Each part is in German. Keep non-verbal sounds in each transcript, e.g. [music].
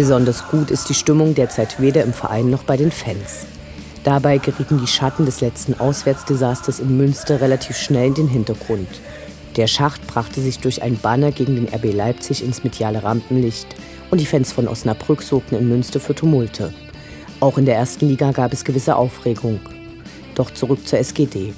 Besonders gut ist die Stimmung derzeit weder im Verein noch bei den Fans. Dabei gerieten die Schatten des letzten Auswärtsdesasters in Münster relativ schnell in den Hintergrund. Der Schacht brachte sich durch ein Banner gegen den RB Leipzig ins mediale Rampenlicht und die Fans von Osnabrück sorgten in Münster für Tumulte. Auch in der ersten Liga gab es gewisse Aufregung. Doch zurück zur SGD.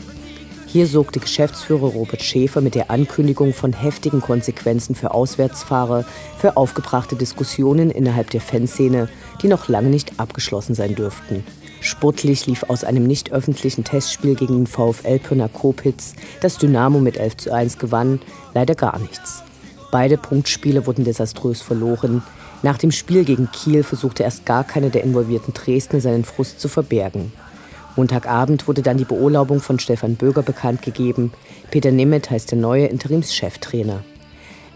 Hier sorgte Geschäftsführer Robert Schäfer mit der Ankündigung von heftigen Konsequenzen für Auswärtsfahrer für aufgebrachte Diskussionen innerhalb der Fanszene, die noch lange nicht abgeschlossen sein dürften. Sportlich lief aus einem nicht öffentlichen Testspiel gegen den VfL Pirna Kopitz, das Dynamo mit 11 zu 1 gewann, leider gar nichts. Beide Punktspiele wurden desaströs verloren. Nach dem Spiel gegen Kiel versuchte erst gar keiner der involvierten Dresdner seinen Frust zu verbergen. Montagabend wurde dann die Beurlaubung von Stefan Böger bekannt gegeben. Peter Nemeth heißt der neue Interimscheftrainer.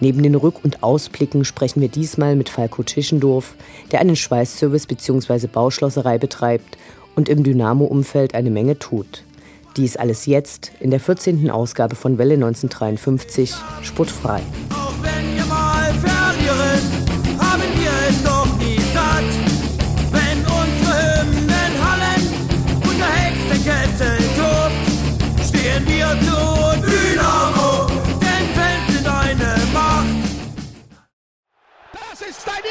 Neben den Rück- und Ausblicken sprechen wir diesmal mit Falco Tischendorf, der einen Schweißservice bzw. Bauschlosserei betreibt und im Dynamo-Umfeld eine Menge tut. Dies alles jetzt in der 14. Ausgabe von Welle 1953, Sportfrei.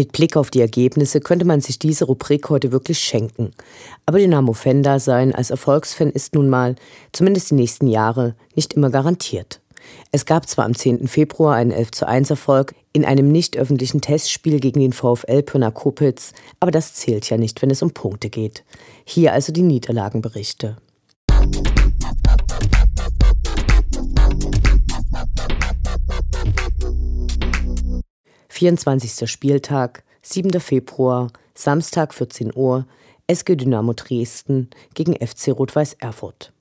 Mit Blick auf die Ergebnisse könnte man sich diese Rubrik heute wirklich schenken. Aber Dynamo-Fan sein als Erfolgsfan ist nun mal, zumindest die nächsten Jahre, nicht immer garantiert. Es gab zwar am 10. Februar einen 11 zu 1 Erfolg in einem nicht öffentlichen Testspiel gegen den VfL Pirna Kopitz, aber das zählt ja nicht, wenn es um Punkte geht. Hier also die Niederlagenberichte. 24. Spieltag, 7. Februar, Samstag 14 Uhr, SG Dynamo Dresden gegen FC Rot-Weiß Erfurt.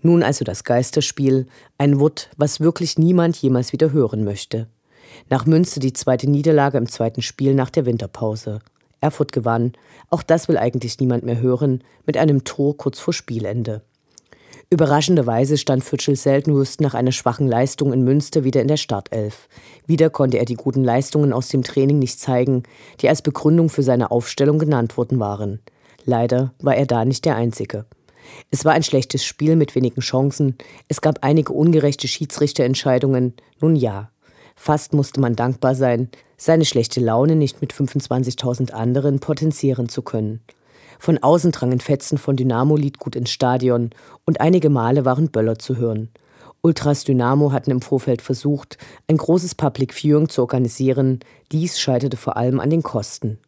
Nun also das Geisterspiel, ein Wort, was wirklich niemand jemals wieder hören möchte. Nach Münster die zweite Niederlage im zweiten Spiel nach der Winterpause. Erfurt gewann, auch das will eigentlich niemand mehr hören, mit einem Tor kurz vor Spielende. Überraschenderweise stand Fütschel Seltenhust nach einer schwachen Leistung in Münster wieder in der Startelf. Wieder konnte er die guten Leistungen aus dem Training nicht zeigen, die als Begründung für seine Aufstellung genannt worden waren. Leider war er da nicht der Einzige. Es war ein schlechtes Spiel mit wenigen Chancen, es gab einige ungerechte Schiedsrichterentscheidungen, nun ja. Fast musste man dankbar sein, seine schlechte Laune nicht mit 25.000 anderen potenzieren zu können. Von außen drangen Fetzen von Dynamo-Lied gut ins Stadion und einige Male waren Böller zu hören. Ultras Dynamo hatten im Vorfeld versucht, ein großes Public Viewing zu organisieren. Dies scheiterte vor allem an den Kosten.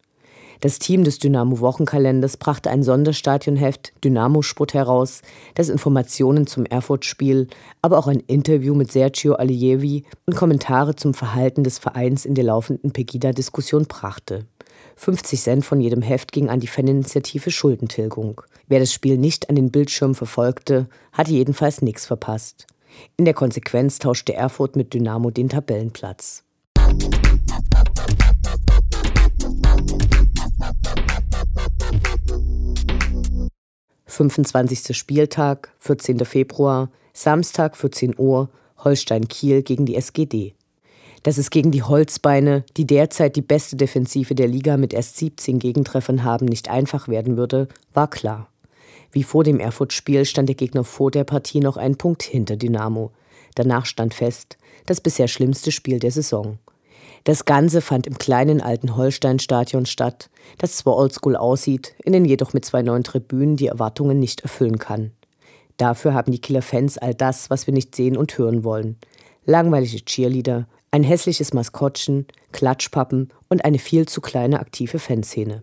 Das Team des Dynamo-Wochenkalenders brachte ein Sonderstadionheft Dynamo-Sport heraus, das Informationen zum Erfurt-Spiel, aber auch ein Interview mit Sergio Allievi und Kommentare zum Verhalten des Vereins in der laufenden Pegida-Diskussion brachte. 50 Cent von jedem Heft ging an die Faninitiative Schuldentilgung. Wer das Spiel nicht an den Bildschirmen verfolgte, hatte jedenfalls nichts verpasst. In der Konsequenz tauschte Erfurt mit Dynamo den Tabellenplatz. 25. Spieltag, 14. Februar, Samstag 14 Uhr, Holstein-Kiel gegen die SGD. Dass es gegen die Holzbeine, die derzeit die beste Defensive der Liga mit erst 17 Gegentreffern haben, nicht einfach werden würde, war klar. Wie vor dem Erfurt-Spiel stand der Gegner vor der Partie noch einen Punkt hinter Dynamo. Danach stand fest, das bisher schlimmste Spiel der Saison. Das Ganze fand im kleinen alten Holstein-Stadion statt, das zwar oldschool aussieht, in den jedoch mit zwei neuen Tribünen die Erwartungen nicht erfüllen kann. Dafür haben die Killer-Fans all das, was wir nicht sehen und hören wollen. Langweilige Cheerleader, ein hässliches Maskottchen, Klatschpappen und eine viel zu kleine aktive Fanszene.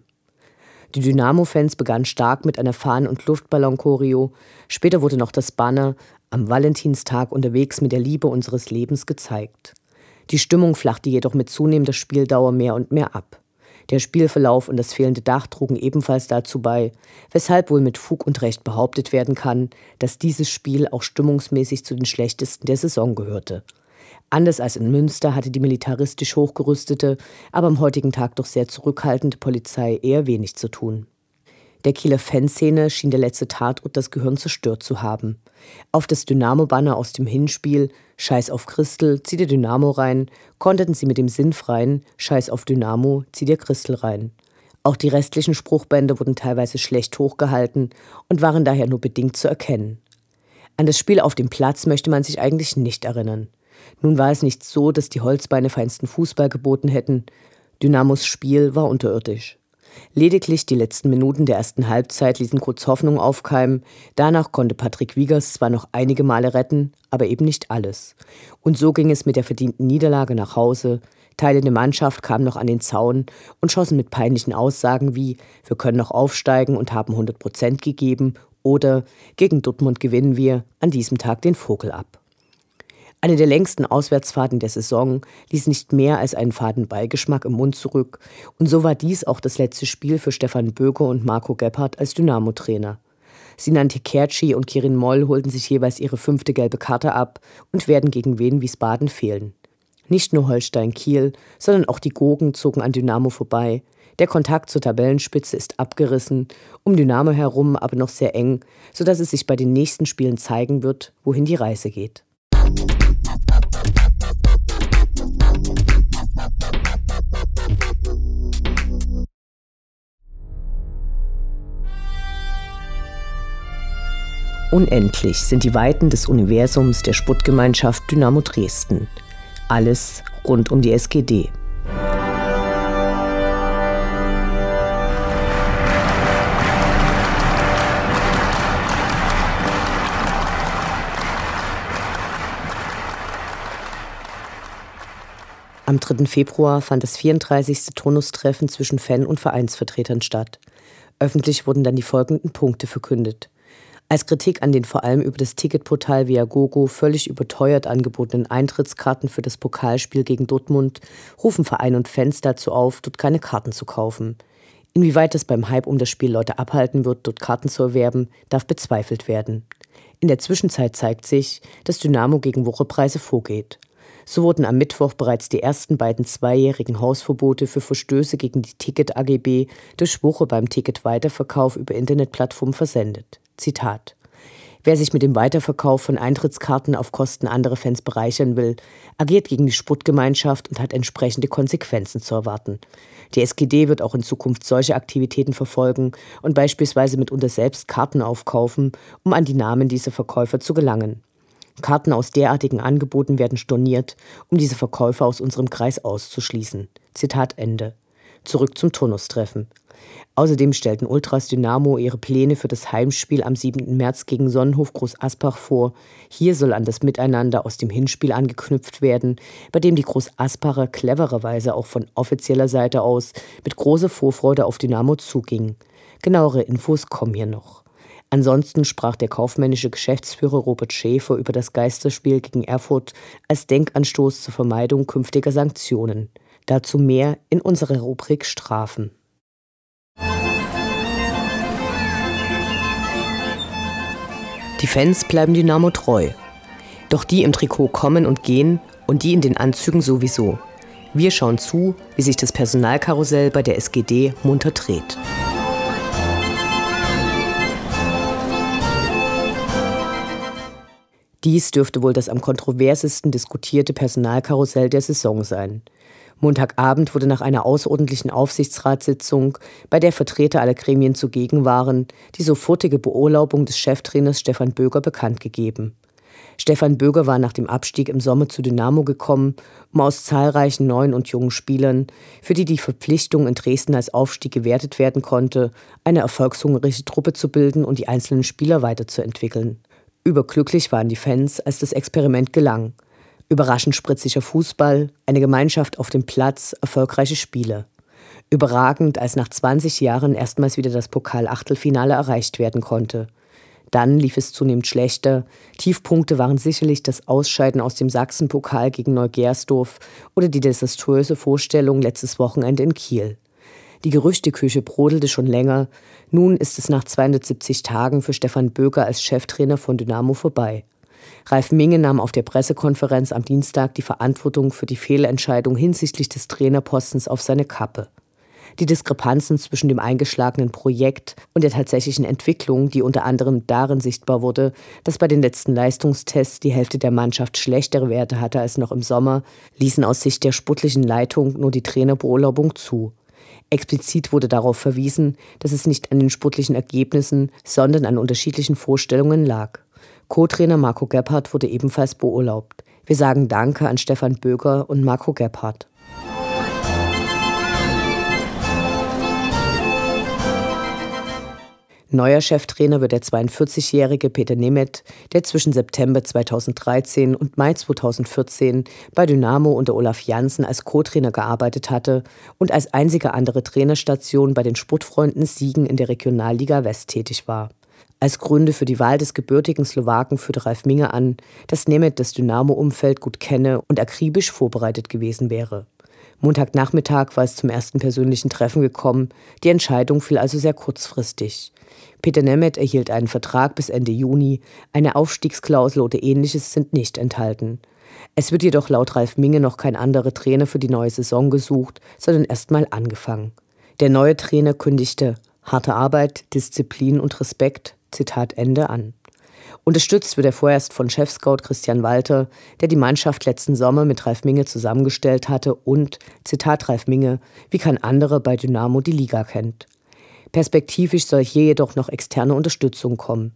Die Dynamo-Fans begannen stark mit einer Fahnen- und Luftballon-Choreo. Später wurde noch das Banner am Valentinstag unterwegs mit der Liebe unseres Lebens gezeigt. Die Stimmung flachte jedoch mit zunehmender Spieldauer mehr und mehr ab. Der Spielverlauf und das fehlende Dach trugen ebenfalls dazu bei, weshalb wohl mit Fug und Recht behauptet werden kann, dass dieses Spiel auch stimmungsmäßig zu den schlechtesten der Saison gehörte. Anders als in Münster hatte die militaristisch hochgerüstete, aber am heutigen Tag doch sehr zurückhaltende Polizei eher wenig zu tun. Der Kieler Fanszene schien der letzte Tatort das Gehirn zerstört zu haben. Auf das Dynamo-Banner aus dem Hinspiel Scheiß auf Christel, zieh dir Dynamo rein, konterten sie mit dem sinnfreien Scheiß auf Dynamo, zieh dir Christel rein. Auch die restlichen Spruchbände wurden teilweise schlecht hochgehalten und waren daher nur bedingt zu erkennen. An das Spiel auf dem Platz möchte man sich eigentlich nicht erinnern. Nun war es nicht so, dass die Holzbeine feinsten Fußball geboten hätten. Dynamos Spiel war unterirdisch. Lediglich die letzten Minuten der ersten Halbzeit ließen kurz Hoffnung aufkeimen. Danach konnte Patrick Wiegers zwar noch einige Male retten, aber eben nicht alles. Und so ging es mit der verdienten Niederlage nach Hause. Teile der Mannschaft kamen noch an den Zaun und schossen mit peinlichen Aussagen wie wir können noch aufsteigen und haben 100 Prozent gegeben oder gegen Dortmund gewinnen wir an diesem Tag den Vogel ab. Eine der längsten Auswärtsfahrten der Saison ließ nicht mehr als einen faden Beigeschmack im Mund zurück, und so war dies auch das letzte Spiel für Stefan Böger und Marco Gebhardt als Dynamo-Trainer. Sinan Tekerci und Kirin Moll holten sich jeweils ihre fünfte gelbe Karte ab und werden gegen Wien Wiesbaden fehlen. Nicht nur Holstein Kiel, sondern auch die Gogen zogen an Dynamo vorbei. Der Kontakt zur Tabellenspitze ist abgerissen, um Dynamo herum aber noch sehr eng, sodass es sich bei den nächsten Spielen zeigen wird, wohin die Reise geht. Unendlich sind die Weiten des Universums der Sputtgemeinschaft Dynamo Dresden. Alles rund um die SGD. Am 3. Februar fand das 34. Turnustreffen zwischen Fan- und Vereinsvertretern statt. Öffentlich wurden dann die folgenden Punkte verkündet. Als Kritik an den vor allem über das Ticketportal Viagogo völlig überteuert angebotenen Eintrittskarten für das Pokalspiel gegen Dortmund rufen Verein und Fans dazu auf, dort keine Karten zu kaufen. Inwieweit es beim Hype um das Spiel Leute abhalten wird, dort Karten zu erwerben, darf bezweifelt werden. In der Zwischenzeit zeigt sich, dass Dynamo gegen Wochepreise vorgeht. So wurden am Mittwoch bereits die ersten beiden zweijährigen Hausverbote für Verstöße gegen die Ticket-AGB durch Woche beim Ticketweiterverkauf über Internetplattformen versendet. Zitat. Wer sich mit dem Weiterverkauf von Eintrittskarten auf Kosten anderer Fans bereichern will, agiert gegen die Sportgemeinschaft und hat entsprechende Konsequenzen zu erwarten. Die SGD wird auch in Zukunft solche Aktivitäten verfolgen und beispielsweise mitunter selbst Karten aufkaufen, um an die Namen dieser Verkäufer zu gelangen. Karten aus derartigen Angeboten werden storniert, um diese Verkäufer aus unserem Kreis auszuschließen. Zitat Ende. Zurück zum Turnustreffen. Außerdem stellten Ultras Dynamo ihre Pläne für das Heimspiel am 7. März gegen Sonnenhof Groß Asbach vor. Hier soll an das Miteinander aus dem Hinspiel angeknüpft werden, bei dem die Groß Asbacher clevererweise auch von offizieller Seite aus mit großer Vorfreude auf Dynamo zuging. Genauere Infos kommen hier noch. Ansonsten sprach der kaufmännische Geschäftsführer Robert Schäfer über das Geisterspiel gegen Erfurt als Denkanstoß zur Vermeidung künftiger Sanktionen. Dazu mehr in unserer Rubrik Strafen. Die Fans bleiben Dynamo treu. Doch die im Trikot kommen und gehen und die in den Anzügen sowieso. Wir schauen zu, wie sich das Personalkarussell bei der SGD munter dreht. Dies dürfte wohl das am kontroversesten diskutierte Personalkarussell der Saison sein. Montagabend wurde nach einer außerordentlichen Aufsichtsratssitzung, bei der Vertreter aller Gremien zugegen waren, die sofortige Beurlaubung des Cheftrainers Stefan Böger bekannt gegeben. Stefan Böger war nach dem Abstieg im Sommer zu Dynamo gekommen, um aus zahlreichen neuen und jungen Spielern, für die die Verpflichtung in Dresden als Aufstieg gewertet werden konnte, eine erfolgshungrige Truppe zu bilden und die einzelnen Spieler weiterzuentwickeln. Überglücklich waren die Fans, als das Experiment gelang. Überraschend spritziger Fußball, eine Gemeinschaft auf dem Platz, erfolgreiche Spiele. Überragend, als nach 20 Jahren erstmals wieder das Pokal-Achtelfinale erreicht werden konnte. Dann lief es zunehmend schlechter. Tiefpunkte waren sicherlich das Ausscheiden aus dem Sachsenpokal gegen Neugersdorf oder die desaströse Vorstellung letztes Wochenende in Kiel. Die Gerüchteküche brodelte schon länger. Nun ist es nach 270 Tagen für Stefan Böker als Cheftrainer von Dynamo vorbei. Ralf Minge nahm auf der Pressekonferenz am Dienstag die Verantwortung für die Fehlentscheidung hinsichtlich des Trainerpostens auf seine Kappe. Die Diskrepanzen zwischen dem eingeschlagenen Projekt und der tatsächlichen Entwicklung, die unter anderem darin sichtbar wurde, dass bei den letzten Leistungstests die Hälfte der Mannschaft schlechtere Werte hatte als noch im Sommer, ließen aus Sicht der sportlichen Leitung nur die Trainerbeurlaubung zu. Explizit wurde darauf verwiesen, dass es nicht an den sportlichen Ergebnissen, sondern an unterschiedlichen Vorstellungen lag. Co-Trainer Marco Gebhardt wurde ebenfalls beurlaubt. Wir sagen Danke an Stefan Böger und Marco Gebhardt. Neuer Cheftrainer wird der 42-jährige Peter Nemeth, der zwischen September 2013 und Mai 2014 bei Dynamo unter Olaf Janssen als Co-Trainer gearbeitet hatte und als einzige andere Trainerstation bei den Sportfreunden Siegen in der Regionalliga West tätig war. Als Gründe für die Wahl des gebürtigen Slowaken führte Ralf Minge an, dass Nemeth das Dynamo-Umfeld gut kenne und akribisch vorbereitet gewesen wäre. Montagnachmittag war es zum ersten persönlichen Treffen gekommen. Die Entscheidung fiel also sehr kurzfristig. Peter Nemeth erhielt einen Vertrag bis Ende Juni. Eine Aufstiegsklausel oder ähnliches sind nicht enthalten. Es wird jedoch laut Ralf Minge noch kein anderer Trainer für die neue Saison gesucht, sondern erstmal angefangen. Der neue Trainer kündigte harte Arbeit, Disziplin und Respekt, Zitat Ende an. Unterstützt wird er vorerst von Chefscout Christian Walter, der die Mannschaft letzten Sommer mit Ralf Minge zusammengestellt hatte und, Zitat Ralf Minge, wie kein anderer bei Dynamo die Liga kennt. Perspektivisch soll hier jedoch noch externe Unterstützung kommen.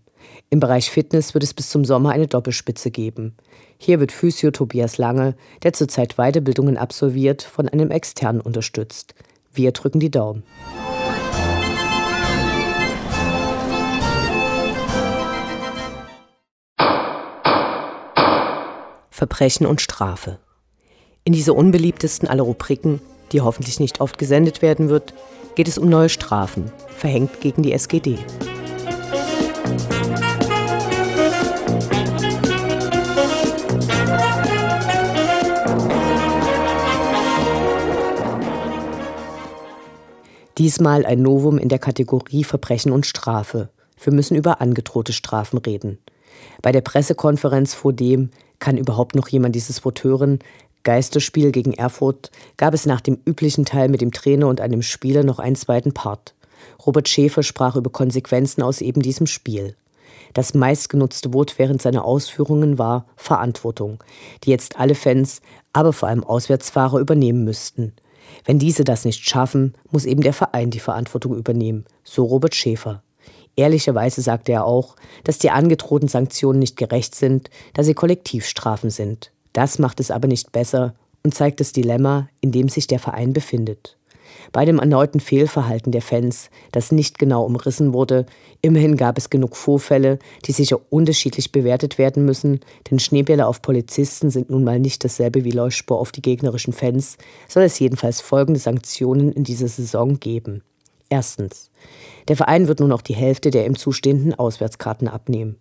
Im Bereich Fitness wird es bis zum Sommer eine Doppelspitze geben. Hier wird Physio Tobias Lange, der zurzeit Weiterbildungen absolviert, von einem externen unterstützt. Wir drücken die Daumen. Verbrechen und Strafe. In dieser unbeliebtesten aller Rubriken, die hoffentlich nicht oft gesendet werden wird, geht es um neue Strafen, verhängt gegen die SGD. Diesmal ein Novum in der Kategorie Verbrechen und Strafe. Wir müssen über angedrohte Strafen reden. Bei der Pressekonferenz vor dem, kann überhaupt noch jemand dieses Wort hören? Geisterspiel gegen Erfurt gab es nach dem üblichen Teil mit dem Trainer und einem Spieler noch einen zweiten Part. Robert Schäfer sprach über Konsequenzen aus eben diesem Spiel. Das meistgenutzte Wort während seiner Ausführungen war Verantwortung, die jetzt alle Fans, aber vor allem Auswärtsfahrer übernehmen müssten. Wenn diese das nicht schaffen, muss eben der Verein die Verantwortung übernehmen, so Robert Schäfer. Ehrlicherweise sagte er auch, dass die angedrohten Sanktionen nicht gerecht sind, da sie Kollektivstrafen sind. Das macht es aber nicht besser und zeigt das Dilemma, in dem sich der Verein befindet. Bei dem erneuten Fehlverhalten der Fans, das nicht genau umrissen wurde, immerhin gab es genug Vorfälle, die sicher unterschiedlich bewertet werden müssen, denn Schneebälle auf Polizisten sind nun mal nicht dasselbe wie Leuchtspur auf die gegnerischen Fans, soll es jedenfalls folgende Sanktionen in dieser Saison geben. Erstens. Der Verein wird nun auch die Hälfte der ihm zustehenden Auswärtskarten abnehmen.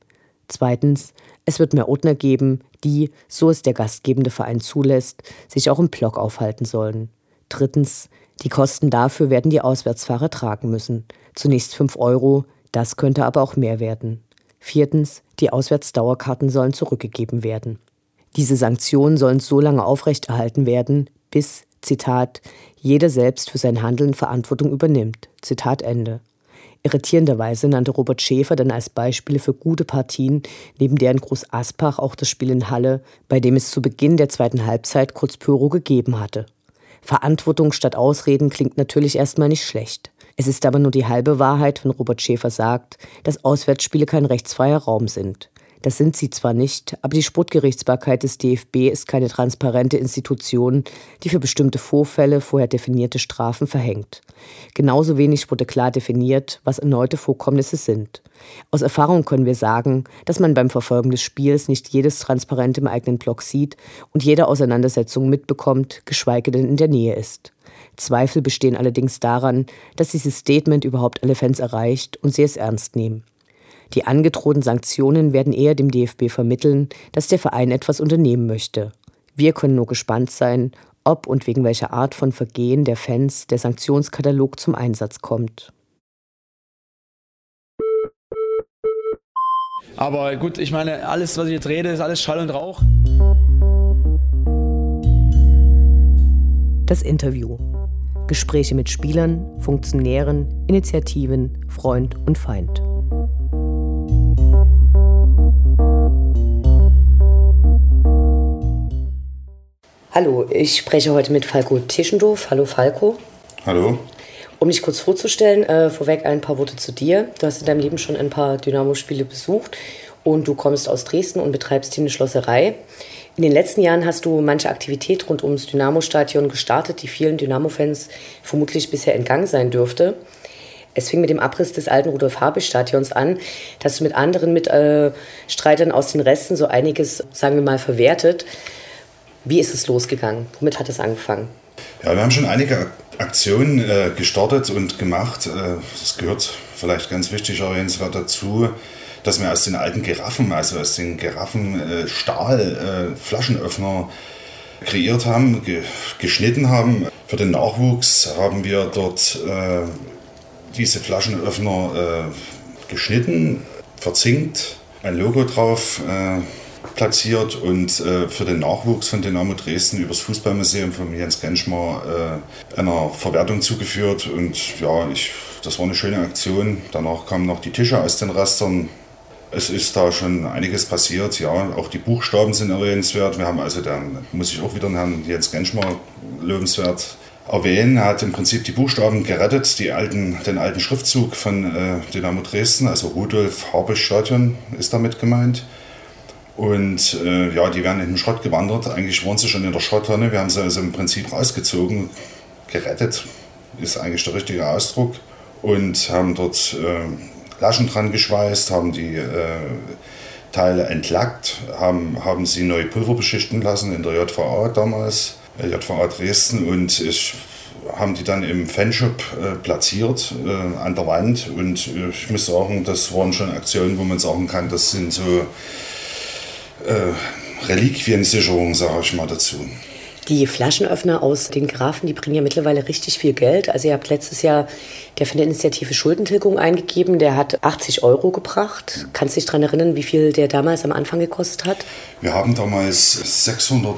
Zweitens. Es wird mehr Ordner geben, die, so es der gastgebende Verein zulässt, sich auch im Block aufhalten sollen. Drittens. Die Kosten dafür werden die Auswärtsfahrer tragen müssen. Zunächst 5 Euro, das könnte aber auch mehr werden. Viertens, die Auswärtsdauerkarten sollen zurückgegeben werden. Diese Sanktionen sollen so lange aufrechterhalten werden, bis, Zitat, jeder selbst für sein Handeln Verantwortung übernimmt. Zitat Ende. Irritierenderweise nannte Robert Schäfer dann als Beispiele für gute Partien neben deren Groß Aspach auch das Spiel in Halle, bei dem es zu Beginn der zweiten Halbzeit kurz Pyro gegeben hatte. Verantwortung statt Ausreden klingt natürlich erstmal nicht schlecht. Es ist aber nur die halbe Wahrheit, wenn Robert Schäfer sagt, dass Auswärtsspiele kein rechtsfreier Raum sind. Das sind sie zwar nicht, aber die Sportgerichtsbarkeit des DFB ist keine transparente Institution, die für bestimmte Vorfälle vorher definierte Strafen verhängt. Genauso wenig wurde klar definiert, was erneute Vorkommnisse sind. Aus Erfahrung können wir sagen, dass man beim Verfolgen des Spiels nicht jedes Transparent im eigenen Block sieht und jede Auseinandersetzung mitbekommt, geschweige denn in der Nähe ist. Zweifel bestehen allerdings daran, dass dieses Statement überhaupt alle Fans erreicht und sie es ernst nehmen. Die angedrohten Sanktionen werden eher dem DFB vermitteln, dass der Verein etwas unternehmen möchte. Wir können nur gespannt sein, ob und wegen welcher Art von Vergehen der Fans der Sanktionskatalog zum Einsatz kommt. Aber gut, ich meine, alles, was ich jetzt rede, ist alles Schall und Rauch. Das Interview. Gespräche mit Spielern, Funktionären, Initiativen, Freund und Feind. Hallo, ich spreche heute mit Falco Tischendorf. Hallo Falco. Hallo. Um dich kurz vorzustellen, äh, vorweg ein paar Worte zu dir. Du hast in deinem Leben schon ein paar Dynamo-Spiele besucht und du kommst aus Dresden und betreibst hier eine Schlosserei. In den letzten Jahren hast du manche Aktivität rund ums Dynamo-Stadion gestartet, die vielen Dynamo-Fans vermutlich bisher entgangen sein dürfte. Es fing mit dem Abriss des alten Rudolf-Habich-Stadions an, dass du mit anderen Mitstreitern äh, aus den Resten so einiges, sagen wir mal, verwertet. Wie ist es losgegangen? Womit hat es angefangen? Ja, wir haben schon einige Aktionen äh, gestartet und gemacht. Äh, das gehört vielleicht ganz wichtig erwähnenswert dazu, dass wir aus den alten Giraffen, also aus den Giraffen äh, kreiert haben, ge geschnitten haben. Für den Nachwuchs haben wir dort äh, diese Flaschenöffner äh, geschnitten, verzinkt, ein Logo drauf platziert und äh, für den Nachwuchs von Dynamo Dresden übers Fußballmuseum von Jens Genschmar äh, einer Verwertung zugeführt. Und ja, ich, das war eine schöne Aktion. Danach kamen noch die Tische aus den Restern. Es ist da schon einiges passiert, ja. Auch die Buchstaben sind erwähnenswert. Wir haben also, dann muss ich auch wieder den Herrn Jens Genschmar lobenswert erwähnen. Er hat im Prinzip die Buchstaben gerettet, die alten, den alten Schriftzug von äh, Dynamo Dresden, also Rudolf Harbisch Stadion ist damit gemeint. Und äh, ja, die werden in den Schrott gewandert. Eigentlich waren sie schon in der Schrotttonne. Wir haben sie also im Prinzip rausgezogen, gerettet, ist eigentlich der richtige Ausdruck. Und haben dort äh, Laschen dran geschweißt, haben die äh, Teile entlackt, haben, haben sie neu Pulver beschichten lassen in der JVA damals, äh, JVA Dresden. Und ich haben die dann im Fanshop äh, platziert äh, an der Wand. Und äh, ich muss sagen, das waren schon Aktionen, wo man sagen kann, das sind so äh, Reliquiensicherung, sage ich mal dazu. Die Flaschenöffner aus den Grafen, die bringen ja mittlerweile richtig viel Geld. Also ihr habt letztes Jahr der von der Initiative Schuldentilgung eingegeben, der hat 80 Euro gebracht. Kannst du dich daran erinnern, wie viel der damals am Anfang gekostet hat? Wir haben damals 600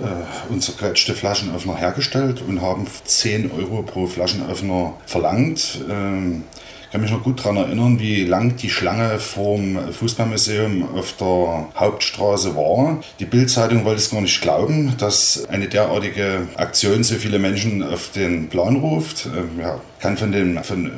äh, unzerquetschte Flaschenöffner hergestellt und haben 10 Euro pro Flaschenöffner verlangt. Ähm, ich kann mich noch gut daran erinnern, wie lang die Schlange vorm Fußballmuseum auf der Hauptstraße war. Die Bildzeitung wollte es gar nicht glauben, dass eine derartige Aktion so viele Menschen auf den Plan ruft. Ähm, ja, kann von den von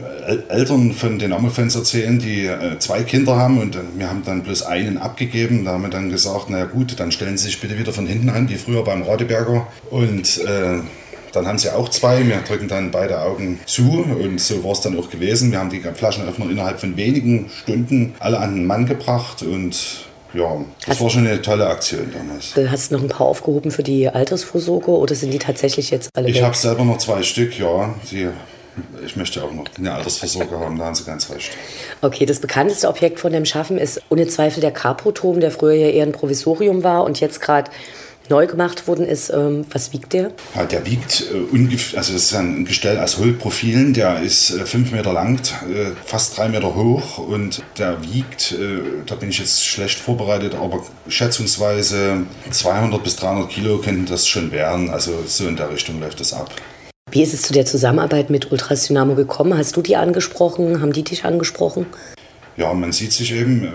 Eltern von den Ammo-Fans erzählen, die äh, zwei Kinder haben und äh, wir haben dann bloß einen abgegeben. Da haben wir dann gesagt, na gut, dann stellen Sie sich bitte wieder von hinten an, wie früher beim Radeberger. Und äh, Dann haben sie auch zwei. Wir drücken dann beide Augen zu und so war es dann auch gewesen. Wir haben die Flaschenöffner innerhalb von wenigen Stunden alle an den Mann gebracht und ja, das hast, war schon eine tolle Aktion damals. Du hast noch ein paar aufgehoben für die Altersvorsorge oder sind die tatsächlich jetzt alle Ich habe selber noch zwei Stück, ja. Die, ich möchte auch noch eine Altersvorsorge haben, da haben Sie ganz recht. Okay, das bekannteste Objekt von dem Schaffen ist ohne Zweifel der Caproturm, der früher ja eher ein Provisorium war und jetzt gerade neu gemacht worden ist. Ähm, was wiegt der? Ja, der wiegt äh, ungefähr, also das ist ein Gestell aus Hohlprofilen, der ist äh, fünf Meter lang, äh, fast drei Meter hoch und der wiegt, äh, da bin ich jetzt schlecht vorbereitet, aber schätzungsweise 200 bis 300 Kilo könnten das schon werden. Also so in der Richtung läuft das ab. Wie ist es zu der Zusammenarbeit mit Ultras Dynamo gekommen? Hast du die angesprochen? Haben die dich angesprochen? Ja, man sieht sich eben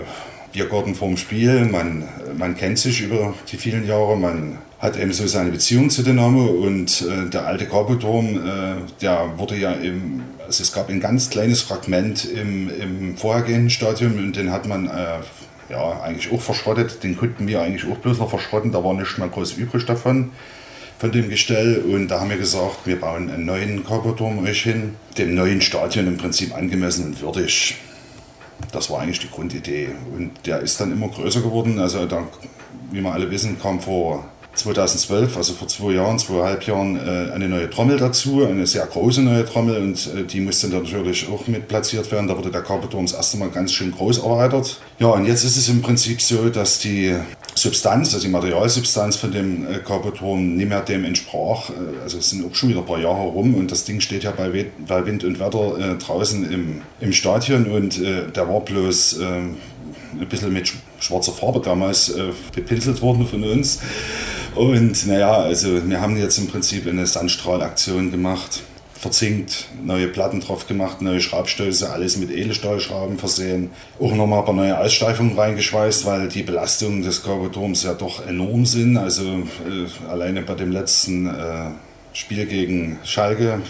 Biergarten vorm Spiel. Man, man kennt sich über die vielen Jahre. Man hat eben so seine Beziehung zu Dynamo und äh, der alte Carboturm, äh, der wurde ja im, also es gab ein ganz kleines Fragment im, im vorhergehenden Stadium und den hat man äh, ja eigentlich auch verschrottet. Den konnten wir eigentlich auch bloß noch verschrotten, da war nicht mehr groß übrig davon von dem Gestell und da haben wir gesagt, wir bauen einen neuen Carboturm euch hin, dem neuen Stadion im Prinzip angemessen und würdig. Das war eigentlich die Grundidee. Und der ist dann immer größer geworden. Also, da, wie wir alle wissen, kam vor 2012, also vor zwei Jahren, zweieinhalb Jahren, äh, eine neue Trommel dazu, eine sehr große neue Trommel und äh, die musste natürlich auch mit platziert werden. Da wurde der Carpeturm das erste Mal ganz schön groß erweitert. Ja, und jetzt ist es im Prinzip so, dass die Substanz, also die Materialsubstanz von dem äh, nicht mehr dem entsprach. Also es sind auch schon wieder ein paar Jahre rum und das Ding steht ja bei, Wind und Wetter draußen im, im Stadion und der war bloß ein bisschen mit schwarzer Farbe damals bepinselt worden von uns. Und naja, also wir haben jetzt im Prinzip eine Sandstrahlaktion gemacht, verzinkt, neue Platten drauf gemacht, neue Schraubstöße, alles mit Edelstahlschrauben versehen. Auch nochmal ein paar neue Aussteifungen reingeschweißt, weil die Belastungen des Körperturms ja doch enorm sind. Also äh, alleine bei dem letzten äh, Spiel gegen Schalke,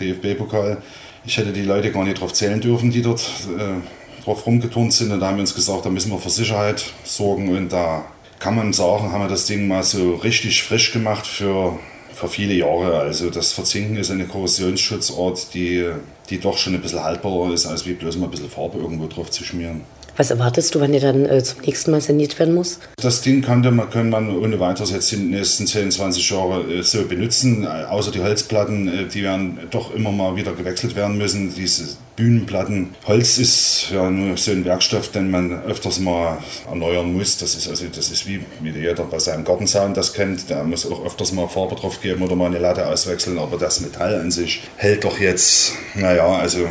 DFB-Pokal, ich hätte die Leute gar nicht drauf zählen dürfen, die dort äh, drauf rumgeturnt sind. Und da haben wir uns gesagt, da müssen wir für Sicherheit sorgen und da kann man sagen, haben wir das Ding mal so richtig frisch gemacht für, für viele Jahre. Also das Verzinken ist eine Korrosionsschutzart, die, die doch schon ein bisschen haltbarer ist, als wie bloß mal ein bisschen Farbe irgendwo drauf zu schmieren. Was erwartest du, wann der dann äh, zum nächsten Mal saniert werden muss? Das Ding könnte man, kann man ohne weiteres jetzt in den nächsten 10, 20 Jahren äh, so benutzen. Äh, außer die Holzplatten, äh, die werden doch immer mal wieder gewechselt werden müssen. Diese Bühnenplatten. Holz ist ja nur so ein Werkstoff, den man öfters mal erneuern muss. Das ist also das ist wie, wie jeder bei seinem Gartenzaun das kennt. Der muss auch öfters mal Farbe drauf geben oder mal eine Latte auswechseln. Aber das Metall an sich hält doch jetzt, naja, also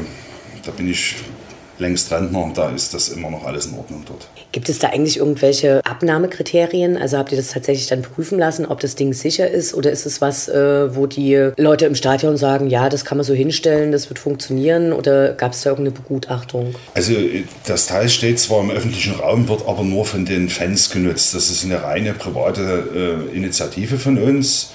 da bin ich längst Rentner, da ist das immer noch alles in Ordnung dort. Gibt es da eigentlich irgendwelche Abnahmekriterien? Also habt ihr das tatsächlich dann prüfen lassen, ob das Ding sicher ist? Oder ist es was, äh, wo die Leute im Stadion sagen, ja, das kann man so hinstellen, das wird funktionieren? Oder gab es da irgendeine Begutachtung? Also das Teil steht zwar im öffentlichen Raum, wird aber nur von den Fans genutzt. Das ist eine reine private äh, Initiative von uns.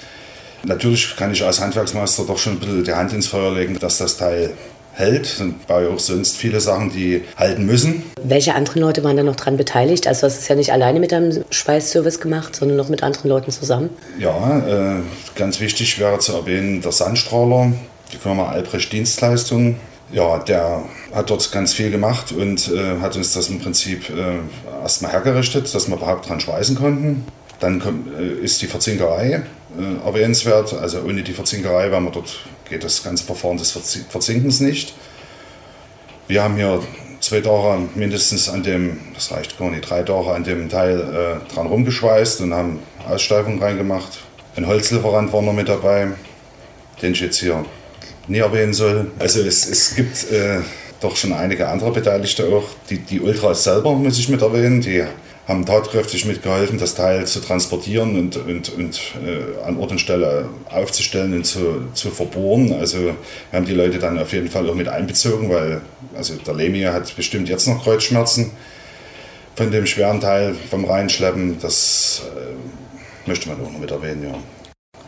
Natürlich kann ich als Handwerksmeister doch schon ein bisschen die Hand ins Feuer legen, dass das Teil hält. Und baue auch sonst viele Sachen, die halten müssen. Welche anderen Leute waren da noch dran beteiligt? Also hast du es ja nicht alleine mit deinem Schweißservice gemacht, sondern noch mit anderen Leuten zusammen? Ja, äh, ganz wichtig wäre zu erwähnen der Sandstrahler, die Firma Albrecht Dienstleistungen. Ja, der hat dort ganz viel gemacht und äh, hat uns das im Prinzip äh, erstmal hergerichtet, dass wir überhaupt dran schweißen konnten. Dann kommt, äh, ist die Verzinkerei äh, erwähnenswert. Also ohne die Verzinkerei wären wir dort geht das ganze Verfahren des Verzinkens nicht. Wir haben hier zwei Tage mindestens an dem, das reicht gar nicht, drei Tage an dem Teil äh, dran rumgeschweißt und haben Aussteifung reingemacht. Ein Holzlieferant war noch mit dabei, den ich jetzt hier nie erwähnen soll. Also es, es gibt äh, doch schon einige andere Beteiligte auch. Die, die Ultras selber muss ich mit erwähnen, die haben tatkräftig mitgeholfen, das Teil zu transportieren und, und, und äh, an Ort und Stelle aufzustellen und zu, zu verbohren. Also haben die Leute dann auf jeden Fall auch mit einbezogen, weil also der Lemia hat bestimmt jetzt noch Kreuzschmerzen von dem schweren Teil vom Reinschleppen. Das äh, möchte man auch noch mit erwähnen, ja.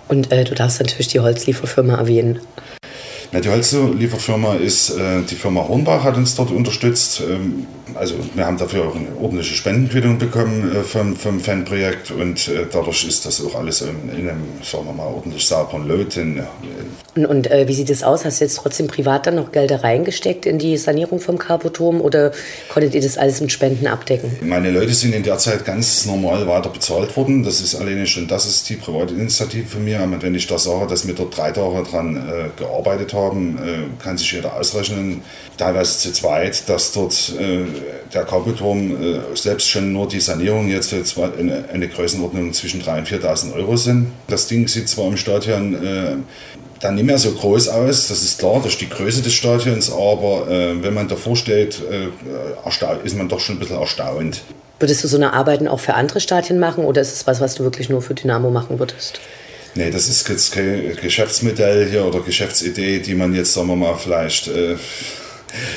Und äh, du darfst natürlich die Holzlieferfirma erwähnen. Na, die Holzlieferfirma ist, äh, die Firma Hornbach hat uns dort unterstützt. Ähm, also wir haben dafür auch eine ordentliche Spendenquittung bekommen äh, vom, vom Fanprojekt und äh, dadurch ist das auch alles in, in einem, sagen wir mal, ordentlich sauberen Lot. In, und, und äh, wie sieht es aus? Hast du jetzt trotzdem privat dann noch Gelder reingesteckt in die Sanierung vom Carpoturm oder konntet ihr das alles mit Spenden abdecken? Meine Leute sind in der Zeit ganz normal weiter bezahlt worden. Das ist alleine schon, das ist die private Initiative von mir. Und wenn ich da sage, dass wir dort drei Tage dran äh, gearbeitet haben, äh, kann sich jeder ausrechnen, teilweise zu zweit, dass dort äh, der Carpoturm äh, selbst schon nur die Sanierung jetzt eine, eine Größenordnung zwischen 3.000 und 4.000 Euro sind. Das Ding sieht zwar im Stadion dann nicht mehr so groß aus, das ist klar, durch die Größe des Stadions, aber äh, wenn man davor steht, äh, ist man doch schon ein bisschen erstaunt. Würdest du so eine Arbeiten auch für andere Stadien machen oder ist es was, was du wirklich nur für Dynamo machen würdest? Nee, das ist jetzt kein Geschäftsmodell hier oder Geschäftsidee, die man jetzt, sagen wir mal, vielleicht äh,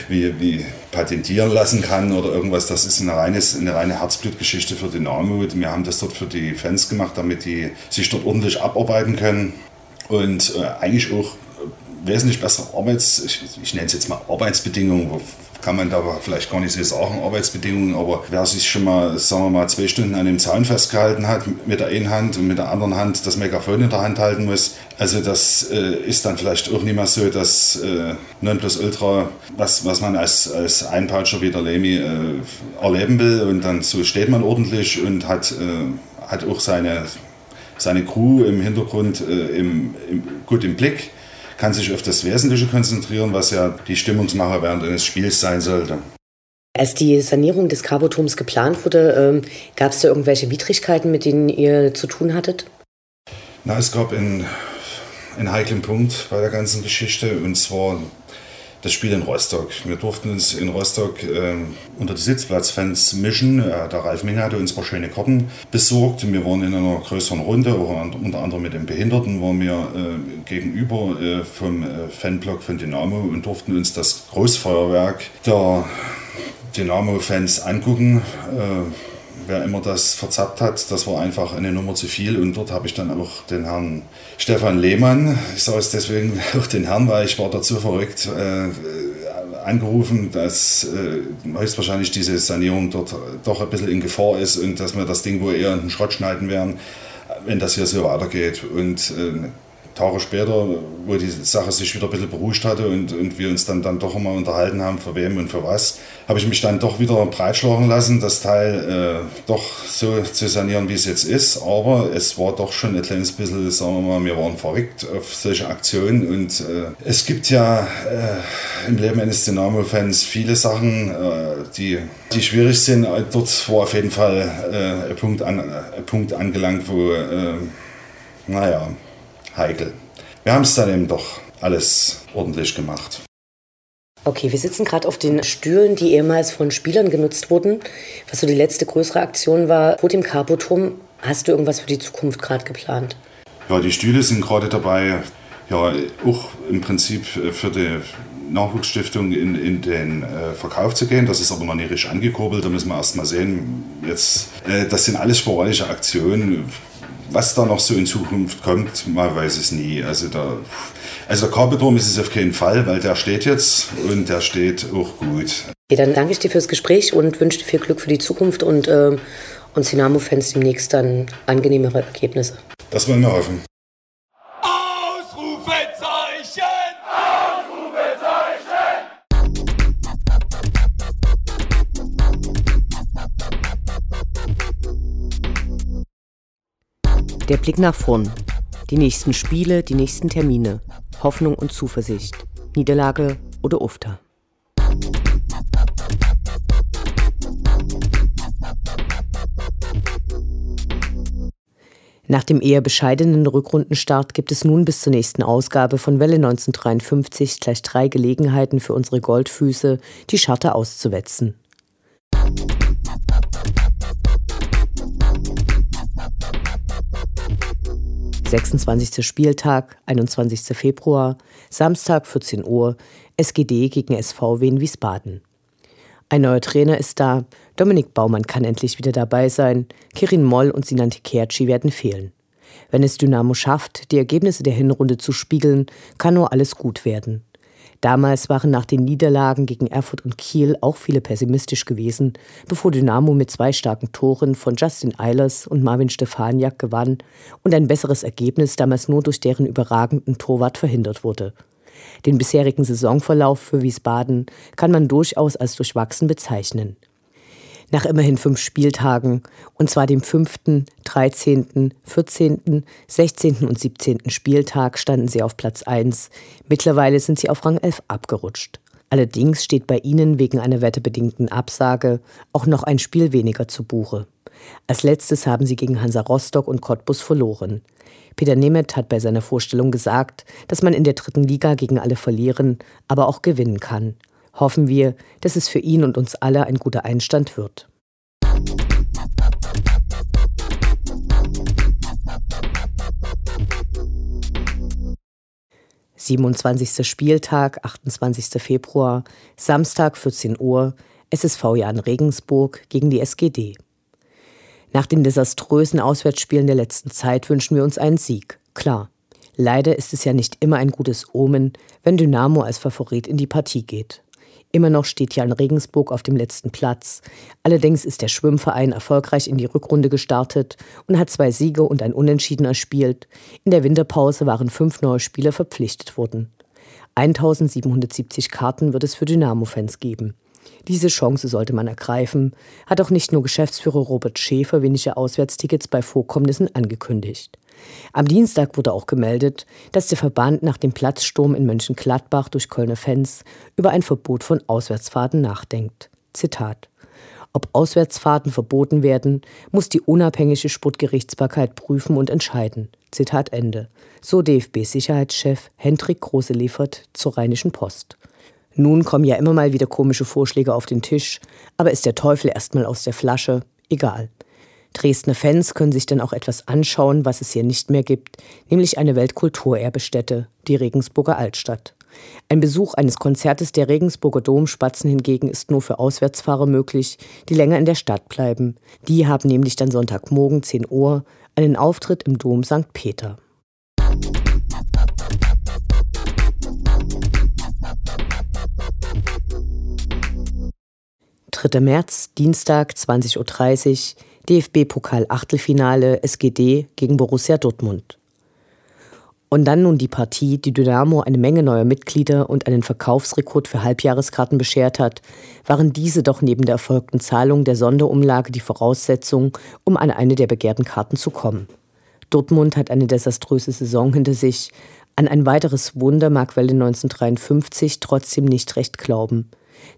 wie, wie patentieren lassen kann oder irgendwas. Das ist eine, reines, eine reine Herzblutgeschichte für Dynamo. Wir haben das dort für die Fans gemacht, damit die sich dort ordentlich abarbeiten können und äh, eigentlich auch wesentlich bessere Arbeits, ich, ich nenne es jetzt mal Arbeitsbedingungen, kann man da vielleicht gar nicht so sagen, Arbeitsbedingungen, aber wer sich schon mal, sagen wir mal, zwei Stunden an dem Zaun festgehalten hat, mit der einen Hand und mit der anderen Hand das Megafon in der Hand halten muss, also das äh, ist dann vielleicht auch nicht mehr so das äh, Nonplusultra, was, was man als, als Einpautscher wie der Lemi äh, erleben will. Und dann so steht man ordentlich und hat, äh, hat auch seine, seine Crew im Hintergrund äh, im, im, gut im Blick kann sich auf das Wesentliche konzentrieren, was ja die Stimmungsmacher während eines Spiels sein sollte. Als die Sanierung des Carboturms geplant wurde, ähm, gab es da irgendwelche Widrigkeiten, mit denen ihr zu tun hattet? Na, es gab einen, einen heiklen Punkt bei der ganzen Geschichte und zwar das Spiel in Rostock. Wir durften uns in Rostock äh, unter die Sitzplatzfans mischen. Äh, der Ralf Minge hatte uns ein paar schöne Karten besorgt. Wir waren in einer größeren Runde, unter anderem mit den Behinderten, waren wir äh, gegenüber äh, vom äh, Fanblock von Dynamo und durften uns das Großfeuerwerk der Dynamo-Fans angucken äh, wer immer das verzappt hat, das war einfach eine Nummer zu viel. Und dort habe ich dann auch den Herrn Stefan Lehmann, ich sage es deswegen [laughs] auch den Herrn, weil ich war dazu verrückt, äh, angerufen, dass äh, höchstwahrscheinlich diese Sanierung dort doch ein bisschen in Gefahr ist und dass wir das Ding wohl eher in den Schrott schneiden werden, wenn das hier so weitergeht. Und äh, Tage später, wo die Sache sich wieder ein bisschen beruhigt hatte und, und wir uns dann, dann doch immer unterhalten haben, für wem und für was, habe ich mich dann doch wieder breitschlagen lassen, das Teil äh, doch so zu sanieren, wie es jetzt ist. Aber es war doch schon ein kleines bisschen, sagen wir mal, wir waren verrückt auf solche Aktionen und äh, es gibt ja äh, im Leben eines Dynamo-Fans viele Sachen, äh, die, die schwierig sind. Dort war auf jeden Fall äh, ein, Punkt an, ein Punkt angelangt, wo, äh, naja, heikel. Wir haben es dann eben doch alles ordentlich gemacht. Okay, wir sitzen gerade auf den Stühlen, die ehemals von Spielern genutzt wurden. Was so die letzte größere Aktion war, vor dem Carpoturm. Hast du irgendwas für die Zukunft gerade geplant? Ja, die Stühle sind gerade dabei, ja, auch im Prinzip für die Nachwuchsstiftung in, in den äh, Verkauf zu gehen. Das ist aber noch nicht richtig angekurbelt. Da müssen wir erst mal sehen. Jetzt, äh, das sind alles sporadische Aktionen was da noch so in Zukunft kommt, man weiß es nie. Also, da, also der Carbeturm ist es auf keinen Fall, weil der steht jetzt und der steht auch gut. Okay, dann danke ich dir fürs Gespräch und wünsche dir viel Glück für die Zukunft und äh, uns Dynamo-Fans demnächst dann angenehmere Ergebnisse. Das wollen wir hoffen. Der Blick nach vorn. Die nächsten Spiele, die nächsten Termine. Hoffnung und Zuversicht. Niederlage oder Ufter. Nach dem eher bescheidenen Rückrundenstart gibt es nun bis zur nächsten Ausgabe von Welle 1953 gleich drei Gelegenheiten für unsere Goldfüße, die Scharte auszuwetzen. 26. Spieltag, 21. Februar, Samstag 14 Uhr, SGD gegen SVW in Wiesbaden. Ein neuer Trainer ist da, Dominik Baumann kann endlich wieder dabei sein, Kirin Moll und Sinan Tekerci werden fehlen. Wenn es Dynamo schafft, die Ergebnisse der Hinrunde zu spiegeln, kann nur alles gut werden. Damals waren nach den Niederlagen gegen Erfurt und Kiel auch viele pessimistisch gewesen, bevor Dynamo mit zwei starken Toren von Justin Eilers und Marvin Stefaniak gewann und ein besseres Ergebnis damals nur durch deren überragenden Torwart verhindert wurde. Den bisherigen Saisonverlauf für Wiesbaden kann man durchaus als durchwachsen bezeichnen. Nach immerhin fünf Spieltagen, und zwar dem 5., 13., 14., 16. und 17. Spieltag, standen sie auf Platz 1. Mittlerweile sind sie auf Rang 11 abgerutscht. Allerdings steht bei ihnen wegen einer wettebedingten Absage auch noch ein Spiel weniger zu Buche. Als letztes haben sie gegen Hansa Rostock und Cottbus verloren. Peter Nemeth hat bei seiner Vorstellung gesagt, dass man in der dritten Liga gegen alle verlieren, aber auch gewinnen kann hoffen wir, dass es für ihn und uns alle ein guter Einstand wird. Siebenundzwanzigster Spieltag, 28. Februar, Samstag 14 Uhr, SSV Jan Regensburg gegen die SGD. Nach den desaströsen Auswärtsspielen der letzten Zeit wünschen wir uns einen Sieg, klar. Leider ist es ja nicht immer ein gutes Omen, wenn Dynamo als Favorit in die Partie geht. Immer noch steht Jan Regensburg auf dem letzten Platz. Allerdings ist der Schwimmverein erfolgreich in die Rückrunde gestartet und hat zwei Siege und ein Unentschieden erspielt. In der Winterpause waren fünf neue Spieler verpflichtet worden. 1770 Karten wird es für Dynamo-Fans geben. Diese Chance sollte man ergreifen, hat auch nicht nur Geschäftsführer Robert Schäfer wenige Auswärtstickets bei Vorkommnissen angekündigt. Am Dienstag wurde auch gemeldet, dass der Verband nach dem Platzsturm in Mönchengladbach durch Kölner Fans über ein Verbot von Auswärtsfahrten nachdenkt. Zitat ob Auswärtsfahrten verboten werden, muss die unabhängige Sportgerichtsbarkeit prüfen und entscheiden. Zitat Ende. So DFB-Sicherheitschef Hendrik Große-Liefert zur Rheinischen Post. Nun kommen ja immer mal wieder komische Vorschläge auf den Tisch, aber ist der Teufel erstmal aus der Flasche? Egal. Dresdner Fans können sich dann auch etwas anschauen, was es hier nicht mehr gibt, nämlich eine Weltkulturerbestätte, die Regensburger Altstadt. Ein Besuch eines Konzertes der Regensburger Domspatzen hingegen ist nur für Auswärtsfahrer möglich, die länger in der Stadt bleiben. Die haben nämlich dann Sonntagmorgen 10 Uhr einen Auftritt im Dom St. Peter. 3. März, Dienstag, 20.30 Uhr, DFB-Pokal-Achtelfinale SGD gegen Borussia Dortmund. Und dann nun die Partie, die Dynamo eine Menge neuer Mitglieder und einen Verkaufsrekord für Halbjahreskarten beschert hat, waren diese doch neben der erfolgten Zahlung der Sonderumlage die Voraussetzung, um an eine der begehrten Karten zu kommen. Dortmund hat eine desaströse Saison hinter sich. An ein weiteres Wunder mag Welle 1953 trotzdem nicht recht glauben.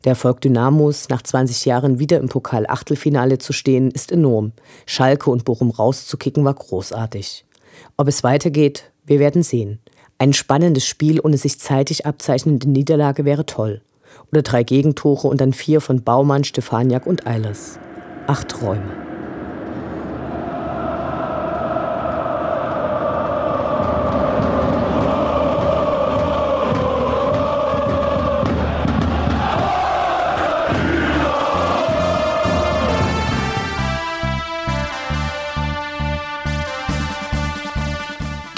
Der Erfolg Dynamos, nach 20 Jahren wieder im Pokal-Achtelfinale zu stehen, ist enorm. Schalke und Bochum rauszukicken war großartig. Ob es weitergeht, wir werden sehen. Ein spannendes Spiel ohne sich zeitig abzeichnende Niederlage wäre toll. Oder drei Gegentore und dann vier von Baumann, Stefaniak und Eilers. Acht Träume.